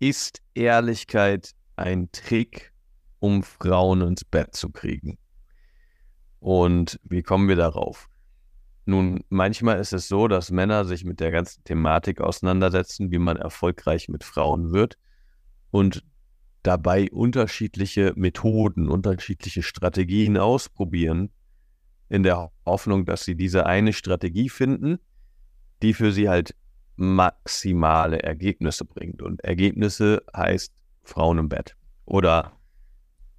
ist Ehrlichkeit ein Trick, um Frauen ins Bett zu kriegen? Und wie kommen wir darauf? Nun, manchmal ist es so, dass Männer sich mit der ganzen Thematik auseinandersetzen, wie man erfolgreich mit Frauen wird und dabei unterschiedliche Methoden, unterschiedliche Strategien ausprobieren, in der Hoffnung, dass sie diese eine Strategie finden, die für sie halt maximale Ergebnisse bringt. Und Ergebnisse heißt Frauen im Bett oder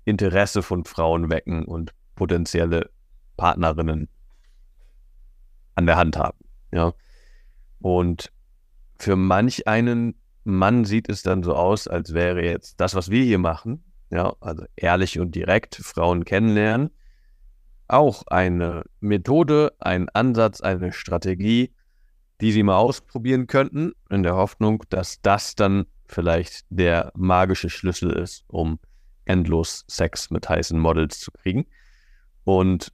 Interesse von Frauen wecken und potenzielle Partnerinnen an der Hand haben. Ja. Und für manch einen Mann sieht es dann so aus, als wäre jetzt das, was wir hier machen, ja, also ehrlich und direkt Frauen kennenlernen, auch eine Methode, ein Ansatz, eine Strategie, die sie mal ausprobieren könnten, in der Hoffnung, dass das dann vielleicht der magische Schlüssel ist, um endlos Sex mit heißen Models zu kriegen. Und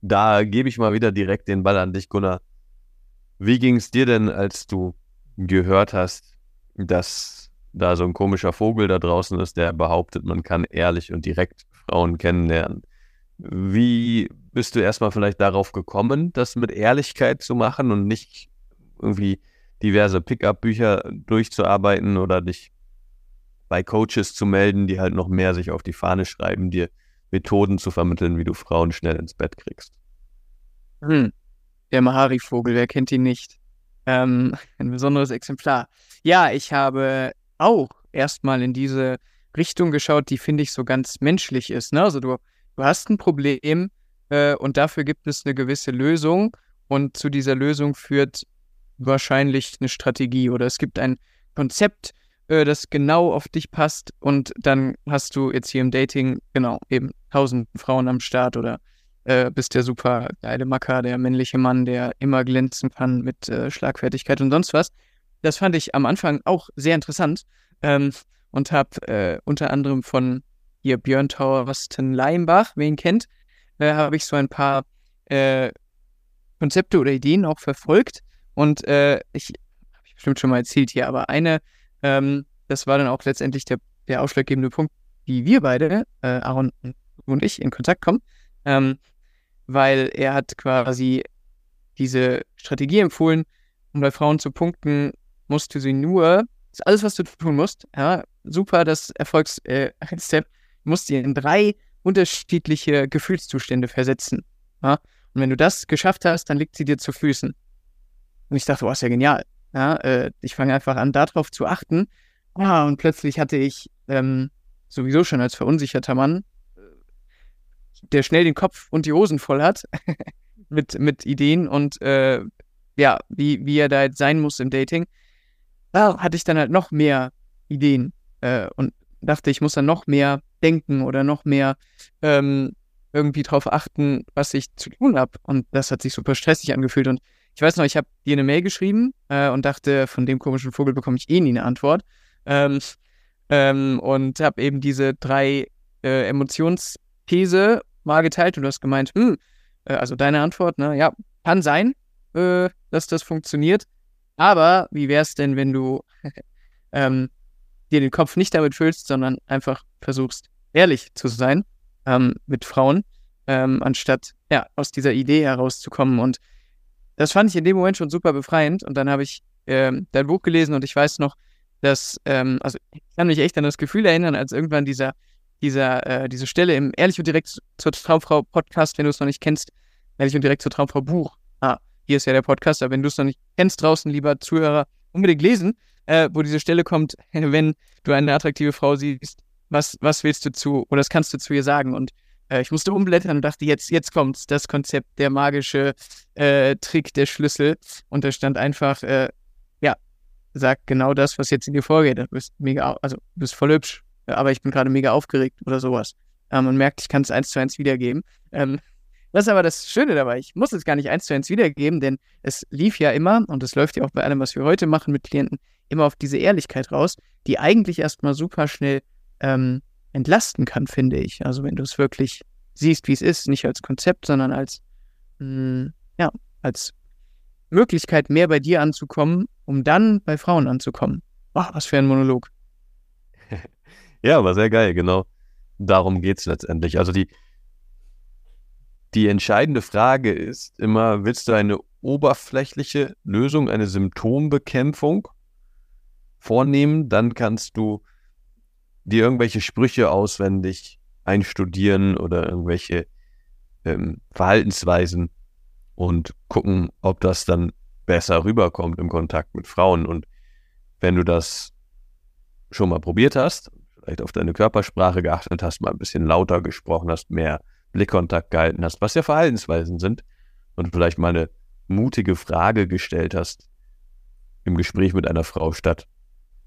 da gebe ich mal wieder direkt den Ball an dich, Gunnar. Wie ging es dir denn, als du gehört hast, dass da so ein komischer Vogel da draußen ist, der behauptet, man kann ehrlich und direkt Frauen kennenlernen? Wie bist du erstmal vielleicht darauf gekommen, das mit Ehrlichkeit zu machen und nicht irgendwie diverse Pickup-Bücher durchzuarbeiten oder dich bei Coaches zu melden, die halt noch mehr sich auf die Fahne schreiben, dir Methoden zu vermitteln, wie du Frauen schnell ins Bett kriegst? Hm. Der Mahari-Vogel, wer kennt ihn nicht? Ähm, ein besonderes Exemplar. Ja, ich habe auch erstmal in diese Richtung geschaut, die finde ich so ganz menschlich ist. Ne? Also du, du hast ein Problem, äh, und dafür gibt es eine gewisse Lösung. Und zu dieser Lösung führt wahrscheinlich eine Strategie oder es gibt ein Konzept, äh, das genau auf dich passt. Und dann hast du jetzt hier im Dating, genau, eben tausend Frauen am Start oder äh, bist der super geile Macker, der männliche Mann, der immer glänzen kann mit äh, Schlagfertigkeit und sonst was. Das fand ich am Anfang auch sehr interessant ähm, und habe äh, unter anderem von hier Björn Tauer Wasten Leimbach, wen kennt, äh, habe ich so ein paar äh, Konzepte oder Ideen auch verfolgt. Und äh, ich habe ich bestimmt schon mal erzählt hier, aber eine, ähm, das war dann auch letztendlich der, der ausschlaggebende Punkt, wie wir beide, äh, Aaron und ich, in Kontakt kommen. Ähm, weil er hat quasi diese Strategie empfohlen, um bei Frauen zu punkten, musst du sie nur, das ist alles, was du tun musst, ja, super, das Erfolgsstep, äh, musst sie in drei unterschiedliche Gefühlszustände versetzen. Ja? Und wenn du das geschafft hast, dann liegt sie dir zu Füßen. Und ich dachte, oh, ist ja genial. Ja, äh, ich fange einfach an, darauf zu achten. Ah, und plötzlich hatte ich ähm, sowieso schon als verunsicherter Mann, der schnell den Kopf und die Hosen voll hat, mit, mit Ideen und äh, ja, wie, wie er da jetzt sein muss im Dating, da hatte ich dann halt noch mehr Ideen äh, und dachte, ich muss dann noch mehr denken oder noch mehr ähm, irgendwie darauf achten, was ich zu tun habe. Und das hat sich super stressig angefühlt. Und ich weiß noch, ich habe dir eine Mail geschrieben äh, und dachte, von dem komischen Vogel bekomme ich eh nie eine Antwort. Ähm, ähm, und habe eben diese drei äh, Emotionsthese mal geteilt und du hast gemeint, hm, äh, also deine Antwort, ne, ja, kann sein, äh, dass das funktioniert. Aber wie wäre es denn, wenn du ähm, dir den Kopf nicht damit füllst, sondern einfach versuchst, ehrlich zu sein ähm, mit Frauen, ähm, anstatt ja, aus dieser Idee herauszukommen. Und das fand ich in dem Moment schon super befreiend. Und dann habe ich ähm, dein Buch gelesen und ich weiß noch, dass, ähm, also ich kann mich echt an das Gefühl erinnern, als irgendwann dieser, dieser, äh, diese Stelle im Ehrlich und direkt zur Traumfrau Podcast, wenn du es noch nicht kennst, Ehrlich und direkt zur Traumfrau Buch. Ah, hier ist ja der Podcast, aber wenn du es noch nicht kennst draußen, lieber Zuhörer, unbedingt lesen, äh, wo diese Stelle kommt, wenn du eine attraktive Frau siehst, was, was willst du zu, oder das kannst du zu ihr sagen? Und äh, ich musste umblättern und dachte, jetzt, jetzt kommt das Konzept, der magische äh, Trick, der Schlüssel. Und da stand einfach, äh, ja, sagt genau das, was jetzt in dir vorgeht. Du bist mega, also du bist voll hübsch, aber ich bin gerade mega aufgeregt oder sowas. Ähm, man merkt, ich kann es eins zu eins wiedergeben. Ähm, das ist aber das Schöne dabei. Ich muss es gar nicht eins zu eins wiedergeben, denn es lief ja immer, und es läuft ja auch bei allem, was wir heute machen mit Klienten, immer auf diese Ehrlichkeit raus, die eigentlich erstmal super schnell ähm, entlasten kann, finde ich. Also wenn du es wirklich siehst, wie es ist, nicht als Konzept, sondern als, mh, hm, ja, als Möglichkeit, mehr bei dir anzukommen, um dann bei Frauen anzukommen. Ach, was für ein Monolog. ja, aber sehr geil, genau. Darum geht es letztendlich. Also die, die entscheidende Frage ist immer, willst du eine oberflächliche Lösung, eine Symptombekämpfung vornehmen? Dann kannst du dir irgendwelche Sprüche auswendig einstudieren oder irgendwelche ähm, Verhaltensweisen und gucken, ob das dann besser rüberkommt im Kontakt mit Frauen. Und wenn du das schon mal probiert hast, vielleicht auf deine Körpersprache geachtet hast, mal ein bisschen lauter gesprochen hast, mehr Blickkontakt gehalten hast, was ja Verhaltensweisen sind, und vielleicht mal eine mutige Frage gestellt hast im Gespräch mit einer Frau, statt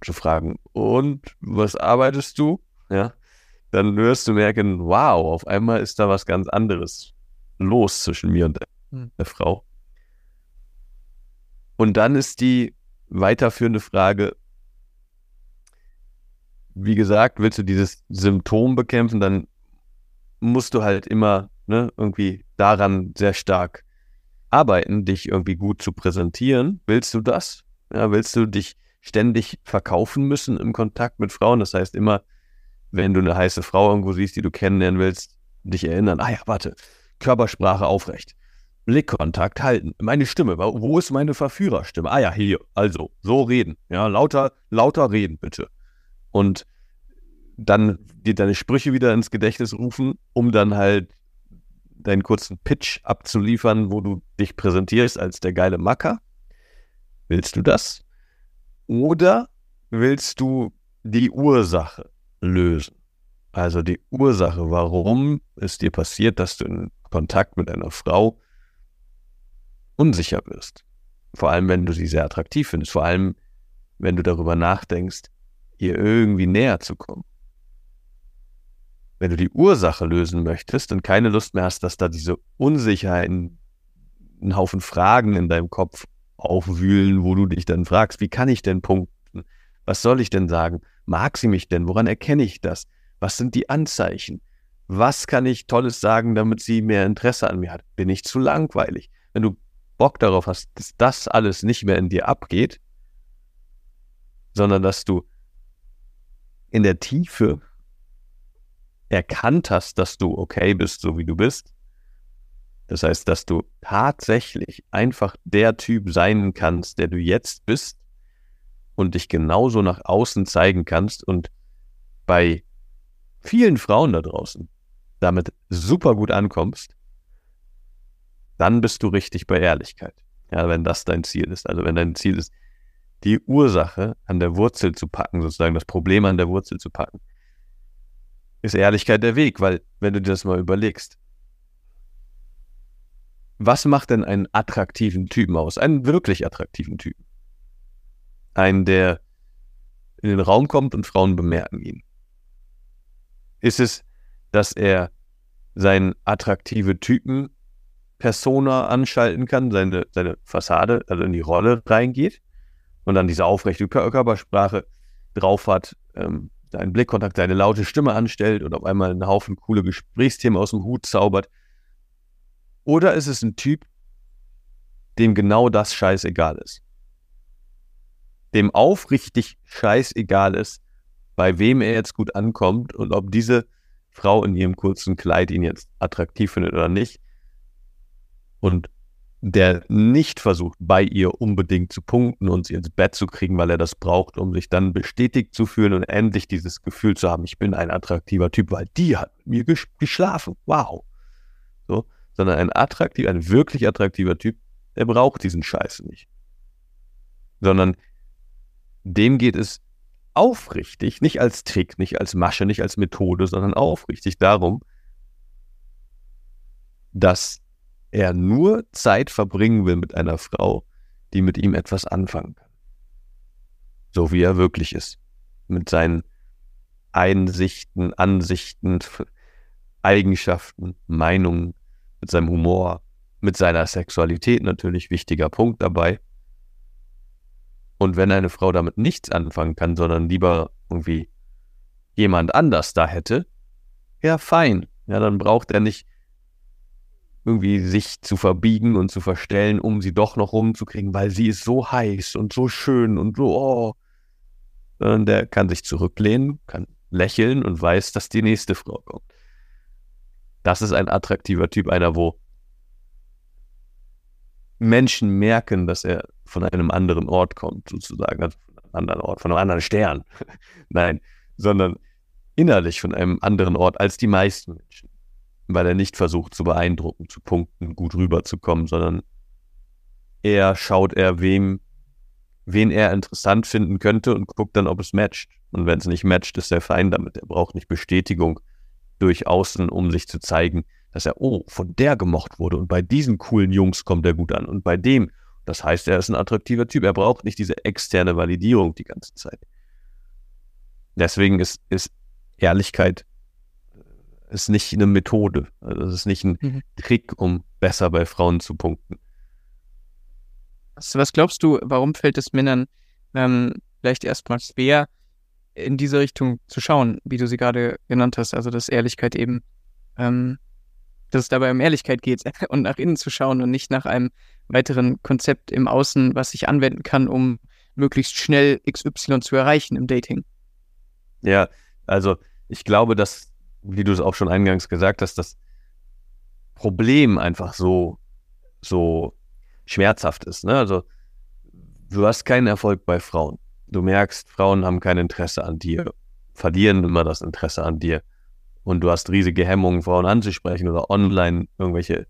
zu fragen, und was arbeitest du? Ja, dann wirst du merken, wow, auf einmal ist da was ganz anderes los zwischen mir und der, hm. der Frau. Und dann ist die weiterführende Frage, wie gesagt, willst du dieses Symptom bekämpfen, dann musst du halt immer ne, irgendwie daran sehr stark arbeiten, dich irgendwie gut zu präsentieren. Willst du das? Ja, willst du dich ständig verkaufen müssen im Kontakt mit Frauen? Das heißt immer, wenn du eine heiße Frau irgendwo siehst, die du kennenlernen willst, dich erinnern, ah ja, warte, Körpersprache aufrecht. Blickkontakt halten. Meine Stimme, wo ist meine Verführerstimme? Ah ja, hier, also, so reden. Ja, lauter, lauter reden, bitte. Und dann dir deine Sprüche wieder ins Gedächtnis rufen, um dann halt deinen kurzen Pitch abzuliefern, wo du dich präsentierst als der geile Macker. Willst du das? Oder willst du die Ursache lösen? Also die Ursache, warum es dir passiert, dass du in Kontakt mit einer Frau unsicher wirst. Vor allem, wenn du sie sehr attraktiv findest. Vor allem, wenn du darüber nachdenkst, ihr irgendwie näher zu kommen wenn du die Ursache lösen möchtest und keine Lust mehr hast, dass da diese Unsicherheiten, einen Haufen Fragen in deinem Kopf aufwühlen, wo du dich dann fragst, wie kann ich denn punkten? Was soll ich denn sagen? Mag sie mich denn? Woran erkenne ich das? Was sind die Anzeichen? Was kann ich Tolles sagen, damit sie mehr Interesse an mir hat? Bin ich zu langweilig? Wenn du Bock darauf hast, dass das alles nicht mehr in dir abgeht, sondern dass du in der Tiefe erkannt hast, dass du okay bist, so wie du bist. Das heißt, dass du tatsächlich einfach der Typ sein kannst, der du jetzt bist und dich genauso nach außen zeigen kannst und bei vielen Frauen da draußen damit super gut ankommst, dann bist du richtig bei Ehrlichkeit. Ja, wenn das dein Ziel ist. Also wenn dein Ziel ist, die Ursache an der Wurzel zu packen, sozusagen das Problem an der Wurzel zu packen, ist Ehrlichkeit der Weg, weil wenn du dir das mal überlegst, was macht denn einen attraktiven Typen aus? Einen wirklich attraktiven Typen? Einen, der in den Raum kommt und Frauen bemerken ihn. Ist es, dass er seinen attraktive Typen Persona anschalten kann, seine, seine Fassade, also in die Rolle reingeht und dann diese aufrechte Körpersprache drauf hat, ähm, deinen Blickkontakt, deine laute Stimme anstellt und auf einmal einen Haufen coole Gesprächsthemen aus dem Hut zaubert? Oder ist es ein Typ, dem genau das scheißegal ist? Dem aufrichtig scheißegal ist, bei wem er jetzt gut ankommt und ob diese Frau in ihrem kurzen Kleid ihn jetzt attraktiv findet oder nicht. Und der nicht versucht, bei ihr unbedingt zu punkten und sie ins Bett zu kriegen, weil er das braucht, um sich dann bestätigt zu fühlen und endlich dieses Gefühl zu haben, ich bin ein attraktiver Typ, weil die hat mit mir ges geschlafen. Wow. So, sondern ein attraktiver, ein wirklich attraktiver Typ, der braucht diesen Scheiß nicht. Sondern dem geht es aufrichtig, nicht als Trick, nicht als Masche, nicht als Methode, sondern aufrichtig darum, dass er nur Zeit verbringen will mit einer Frau, die mit ihm etwas anfangen kann. so wie er wirklich ist. Mit seinen Einsichten, Ansichten, Eigenschaften, Meinungen, mit seinem Humor, mit seiner Sexualität natürlich wichtiger Punkt dabei. Und wenn eine Frau damit nichts anfangen kann, sondern lieber irgendwie jemand anders da hätte, ja, fein. Ja, dann braucht er nicht irgendwie sich zu verbiegen und zu verstellen, um sie doch noch rumzukriegen, weil sie ist so heiß und so schön und so, oh. Sondern der kann sich zurücklehnen, kann lächeln und weiß, dass die nächste Frau kommt. Das ist ein attraktiver Typ, einer, wo Menschen merken, dass er von einem anderen Ort kommt, sozusagen, also von einem anderen Ort, von einem anderen Stern. Nein, sondern innerlich von einem anderen Ort als die meisten Menschen weil er nicht versucht zu beeindrucken, zu punkten, gut rüberzukommen, sondern eher schaut er, wem, wen er interessant finden könnte und guckt dann, ob es matcht. Und wenn es nicht matcht, ist er fein damit. Er braucht nicht Bestätigung durch Außen, um sich zu zeigen, dass er, oh, von der gemocht wurde und bei diesen coolen Jungs kommt er gut an und bei dem. Das heißt, er ist ein attraktiver Typ. Er braucht nicht diese externe Validierung die ganze Zeit. Deswegen ist, ist Ehrlichkeit ist nicht eine Methode. Also es ist nicht ein mhm. Trick, um besser bei Frauen zu punkten. Was, was glaubst du, warum fällt es Männern ähm, vielleicht erstmal schwer, in diese Richtung zu schauen, wie du sie gerade genannt hast? Also, dass Ehrlichkeit eben, ähm, dass es dabei um Ehrlichkeit geht und nach innen zu schauen und nicht nach einem weiteren Konzept im Außen, was ich anwenden kann, um möglichst schnell XY zu erreichen im Dating. Ja, also ich glaube, dass wie du es auch schon eingangs gesagt hast, das Problem einfach so, so schmerzhaft ist. Ne? Also du hast keinen Erfolg bei Frauen. Du merkst, Frauen haben kein Interesse an dir, verlieren immer das Interesse an dir. Und du hast riesige Hemmungen, Frauen anzusprechen oder online irgendwelche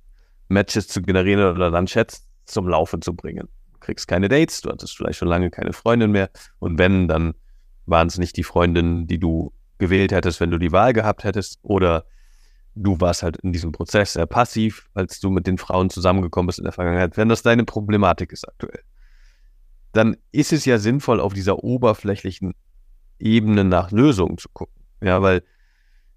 Matches zu generieren oder dann Chats zum Laufen zu bringen. Du kriegst keine Dates, du hattest vielleicht schon lange keine Freundin mehr. Und wenn, dann waren es nicht die Freundinnen, die du gewählt hättest, wenn du die Wahl gehabt hättest, oder du warst halt in diesem Prozess sehr passiv, als du mit den Frauen zusammengekommen bist in der Vergangenheit, wenn das deine Problematik ist aktuell, dann ist es ja sinnvoll, auf dieser oberflächlichen Ebene nach Lösungen zu gucken. Ja, weil,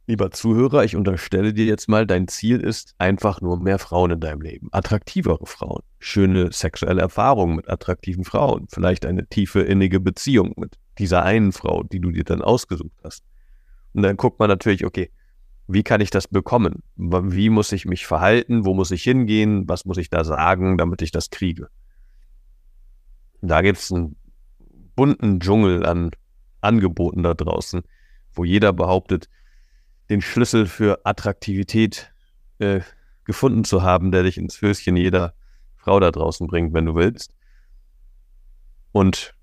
lieber Zuhörer, ich unterstelle dir jetzt mal, dein Ziel ist einfach nur mehr Frauen in deinem Leben. Attraktivere Frauen, schöne sexuelle Erfahrungen mit attraktiven Frauen, vielleicht eine tiefe innige Beziehung mit dieser einen Frau, die du dir dann ausgesucht hast. Und dann guckt man natürlich, okay, wie kann ich das bekommen? Wie muss ich mich verhalten? Wo muss ich hingehen? Was muss ich da sagen, damit ich das kriege? Da gibt es einen bunten Dschungel an Angeboten da draußen, wo jeder behauptet, den Schlüssel für Attraktivität äh, gefunden zu haben, der dich ins Höschen jeder Frau da draußen bringt, wenn du willst. Und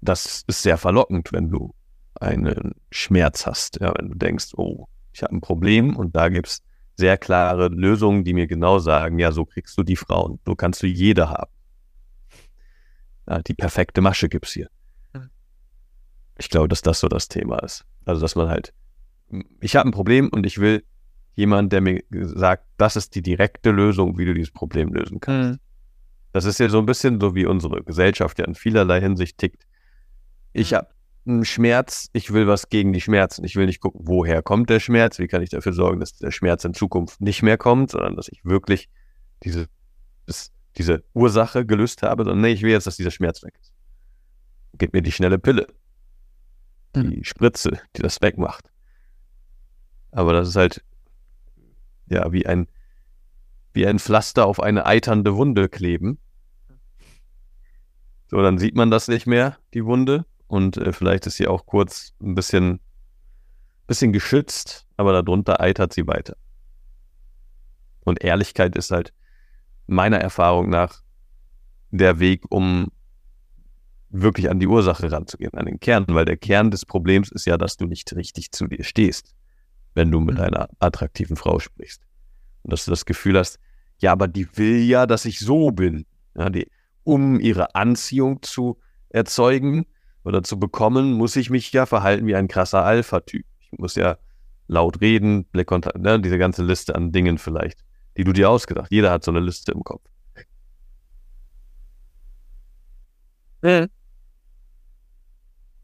das ist sehr verlockend, wenn du einen Schmerz hast. Ja, wenn du denkst, oh, ich habe ein Problem und da gibt es sehr klare Lösungen, die mir genau sagen, ja, so kriegst du die Frauen, so kannst du jede haben. Ja, die perfekte Masche gibt es hier. Mhm. Ich glaube, dass das so das Thema ist. Also, dass man halt, ich habe ein Problem und ich will jemand, der mir sagt, das ist die direkte Lösung, wie du dieses Problem lösen kannst. Mhm. Das ist ja so ein bisschen so, wie unsere Gesellschaft ja in vielerlei Hinsicht tickt. Ich mhm. habe einen Schmerz, ich will was gegen die Schmerzen. Ich will nicht gucken, woher kommt der Schmerz, wie kann ich dafür sorgen, dass der Schmerz in Zukunft nicht mehr kommt, sondern dass ich wirklich diese, das, diese Ursache gelöst habe, sondern nee, ich will jetzt, dass dieser Schmerz weg ist. Gib mir die schnelle Pille, die. Spritze, die das wegmacht. Aber das ist halt, ja, wie ein, wie ein Pflaster auf eine eiternde Wunde kleben. So, dann sieht man das nicht mehr, die Wunde, und äh, vielleicht ist sie auch kurz ein bisschen, bisschen geschützt, aber darunter eitert sie weiter. Und Ehrlichkeit ist halt meiner Erfahrung nach der Weg, um wirklich an die Ursache ranzugehen, an den Kern, weil der Kern des Problems ist ja, dass du nicht richtig zu dir stehst, wenn du mit mhm. einer attraktiven Frau sprichst. Und dass du das Gefühl hast, ja, aber die will ja, dass ich so bin. Ja, die, um ihre Anziehung zu erzeugen, oder zu bekommen, muss ich mich ja verhalten wie ein krasser Alpha-Typ. Ich muss ja laut reden, Blickkontakt, ne, diese ganze Liste an Dingen vielleicht, die du dir ausgedacht. Jeder hat so eine Liste im Kopf. Mhm.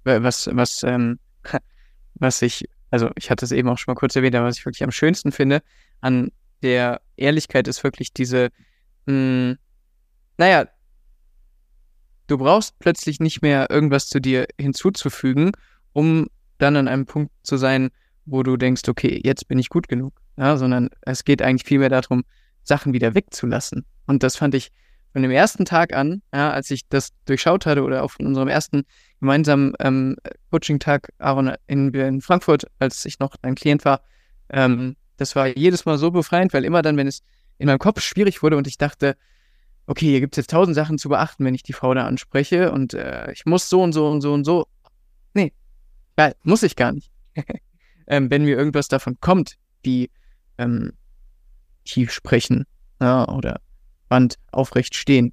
was, was, ähm, was ich, also ich hatte es eben auch schon mal kurz erwähnt, aber was ich wirklich am schönsten finde an der Ehrlichkeit ist wirklich diese, mh, hm, naja, du brauchst plötzlich nicht mehr irgendwas zu dir hinzuzufügen, um dann an einem Punkt zu sein, wo du denkst, okay, jetzt bin ich gut genug, ja, sondern es geht eigentlich vielmehr darum, Sachen wieder wegzulassen. Und das fand ich von dem ersten Tag an, ja, als ich das durchschaut hatte oder auch von unserem ersten gemeinsamen ähm, Coaching-Tag, Aaron, in, in, Frankfurt, als ich noch ein Klient war, ähm, das war jedes Mal so befreiend, weil immer dann, wenn es in meinem Kopf schwierig wurde und ich dachte, okay, hier gibt es jetzt tausend Sachen zu beachten, wenn ich die Frau da anspreche und äh, ich muss so und so und so und so. Nee, geil, muss ich gar nicht. ähm, wenn mir irgendwas davon kommt, wie ähm, tief sprechen ja, oder Band aufrecht stehen,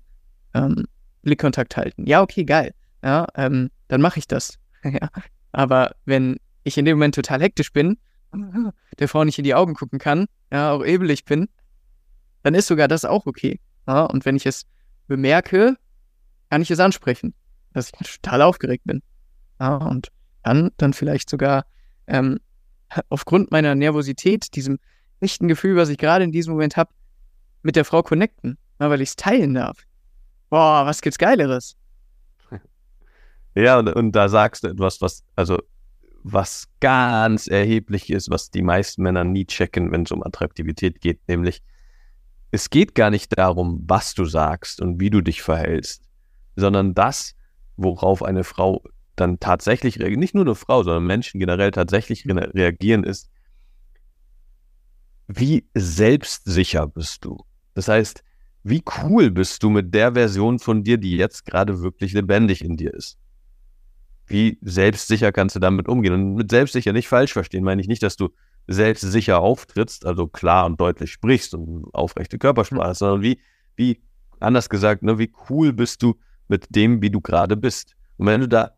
ähm, Blickkontakt halten. Ja, okay, geil. Ja, ähm, dann mache ich das. ja. Aber wenn ich in dem Moment total hektisch bin, der Frau nicht in die Augen gucken kann, ja, auch ebelig bin, dann ist sogar das auch okay. Ja, und wenn ich es bemerke, kann ich es ansprechen, dass ich total aufgeregt bin. Ja, und dann, dann vielleicht sogar ähm, aufgrund meiner Nervosität, diesem echten Gefühl, was ich gerade in diesem Moment habe, mit der Frau connecten, weil ich es teilen darf. Boah, was gibt's Geileres? Ja, und, und da sagst du etwas, was, also, was ganz erheblich ist, was die meisten Männer nie checken, wenn es um Attraktivität geht, nämlich, es geht gar nicht darum, was du sagst und wie du dich verhältst, sondern das, worauf eine Frau dann tatsächlich reagiert, nicht nur eine Frau, sondern Menschen generell tatsächlich re reagieren, ist, wie selbstsicher bist du? Das heißt, wie cool bist du mit der Version von dir, die jetzt gerade wirklich lebendig in dir ist? Wie selbstsicher kannst du damit umgehen? Und mit selbstsicher nicht falsch verstehen, meine ich nicht, dass du selbstsicher auftrittst, also klar und deutlich sprichst und aufrechte Körpersprache, mhm. sondern wie, wie, anders gesagt, ne, wie cool bist du mit dem, wie du gerade bist. Und wenn du da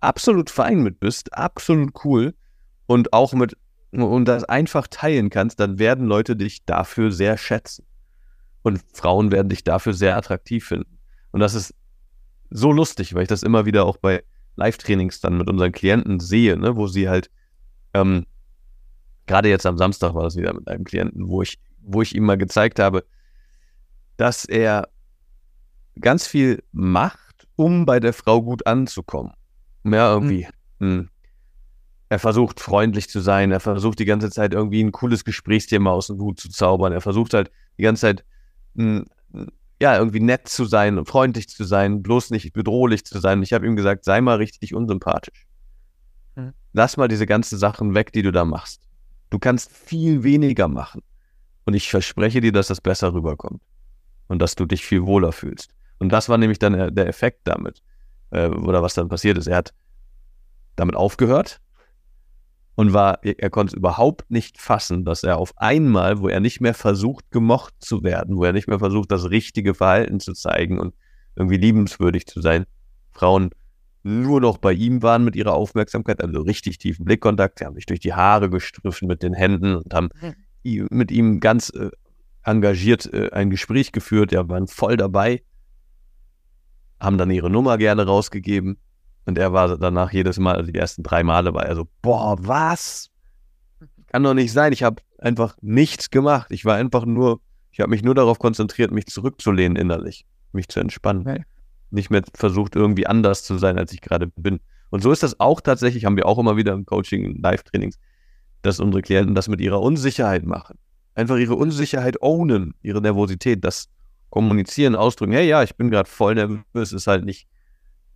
absolut fein mit bist, absolut cool und auch mit und das einfach teilen kannst, dann werden Leute dich dafür sehr schätzen. Und Frauen werden dich dafür sehr attraktiv finden. Und das ist so lustig, weil ich das immer wieder auch bei Live-Trainings dann mit unseren Klienten sehe, ne, wo sie halt ähm, gerade jetzt am Samstag war das wieder mit einem Klienten, wo ich, wo ich ihm mal gezeigt habe, dass er ganz viel macht, um bei der Frau gut anzukommen. Ja, irgendwie. Mhm. Hm. Er versucht freundlich zu sein, er versucht die ganze Zeit irgendwie ein cooles Gesprächsthema aus dem Hut zu zaubern, er versucht halt die ganze Zeit hm, ja, irgendwie nett zu sein und freundlich zu sein, bloß nicht bedrohlich zu sein. Ich habe ihm gesagt, sei mal richtig unsympathisch. Mhm. Lass mal diese ganzen Sachen weg, die du da machst. Du kannst viel weniger machen. Und ich verspreche dir, dass das besser rüberkommt. Und dass du dich viel wohler fühlst. Und das war nämlich dann der Effekt damit. Äh, oder was dann passiert ist. Er hat damit aufgehört und war, er konnte es überhaupt nicht fassen, dass er auf einmal, wo er nicht mehr versucht, gemocht zu werden, wo er nicht mehr versucht, das richtige Verhalten zu zeigen und irgendwie liebenswürdig zu sein, Frauen nur noch bei ihm waren mit ihrer Aufmerksamkeit, also richtig tiefen Blickkontakt. Sie haben sich durch die Haare gestriffen mit den Händen und haben mit ihm ganz äh, engagiert äh, ein Gespräch geführt. Ja, waren voll dabei, haben dann ihre Nummer gerne rausgegeben. Und er war danach jedes Mal, also die ersten drei Male war er so, boah, was? Kann doch nicht sein. Ich habe einfach nichts gemacht. Ich war einfach nur, ich habe mich nur darauf konzentriert, mich zurückzulehnen innerlich, mich zu entspannen. Okay nicht mehr versucht, irgendwie anders zu sein, als ich gerade bin. Und so ist das auch tatsächlich, haben wir auch immer wieder im Coaching, Live-Trainings, dass unsere Klienten das mit ihrer Unsicherheit machen. Einfach ihre Unsicherheit ownen, ihre Nervosität, das kommunizieren, ausdrücken, hey, ja, ich bin gerade voll nervös, ist halt nicht,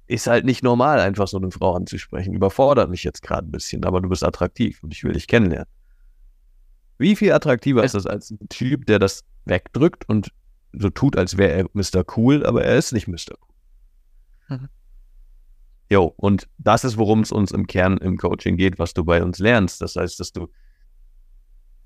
ist halt nicht normal, einfach so eine Frau anzusprechen. Überfordert mich jetzt gerade ein bisschen, aber du bist attraktiv und ich will dich kennenlernen. Wie viel attraktiver ist das als ein Typ, der das wegdrückt und so tut, als wäre er Mr. Cool, aber er ist nicht Mr. Cool. Mhm. Jo, und das ist, worum es uns im Kern im Coaching geht, was du bei uns lernst. Das heißt, dass du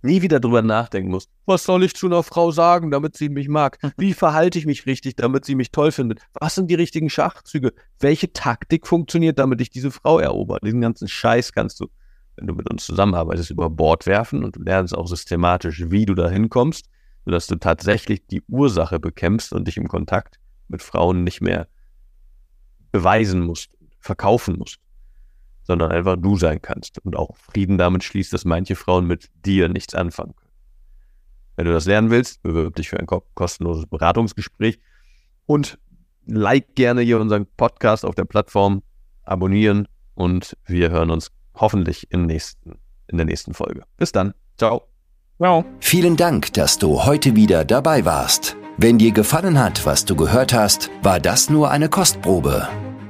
nie wieder drüber nachdenken musst, was soll ich zu einer Frau sagen, damit sie mich mag? Wie verhalte ich mich richtig, damit sie mich toll findet? Was sind die richtigen Schachzüge? Welche Taktik funktioniert, damit ich diese Frau erober? Diesen ganzen Scheiß kannst du, wenn du mit uns zusammenarbeitest, über Bord werfen und du lernst auch systematisch, wie du da hinkommst, sodass du tatsächlich die Ursache bekämpfst und dich im Kontakt mit Frauen nicht mehr beweisen musst, verkaufen musst, sondern einfach du sein kannst und auch Frieden damit schließt, dass manche Frauen mit dir nichts anfangen können. Wenn du das lernen willst, bewirb dich für ein kostenloses Beratungsgespräch und like gerne hier unseren Podcast auf der Plattform, abonnieren und wir hören uns hoffentlich im nächsten, in der nächsten Folge. Bis dann. Ciao. Ciao. Vielen Dank, dass du heute wieder dabei warst. Wenn dir gefallen hat, was du gehört hast, war das nur eine Kostprobe.